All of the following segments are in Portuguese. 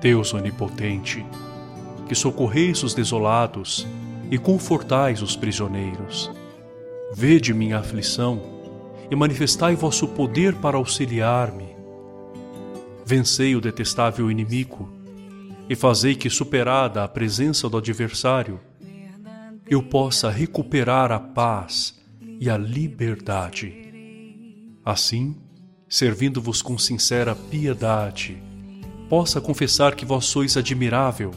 Deus onipotente, que socorreis os desolados e confortais os prisioneiros. Vede minha aflição e manifestai vosso poder para auxiliar-me. Vencei o detestável inimigo e fazei que, superada a presença do adversário, eu possa recuperar a paz e a liberdade. Assim, servindo-vos com sincera piedade, possa confessar que vós sois admirável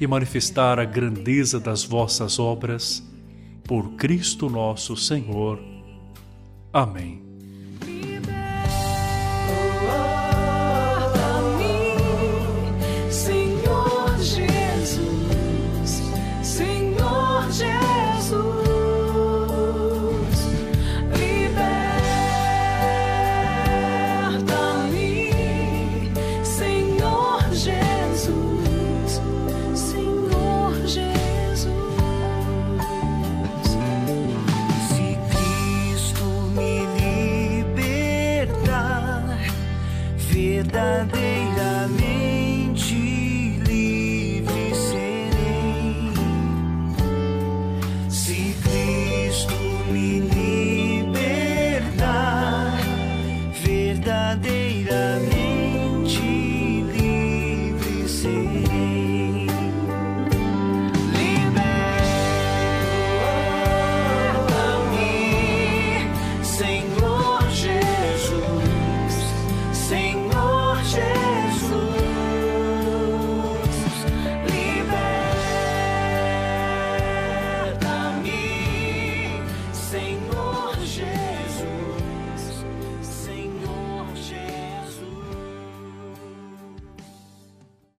e manifestar a grandeza das vossas obras, por Cristo nosso Senhor. Amém. verdadeiramente livre serei. Se Cristo me libertar verdadeiramente livre serei.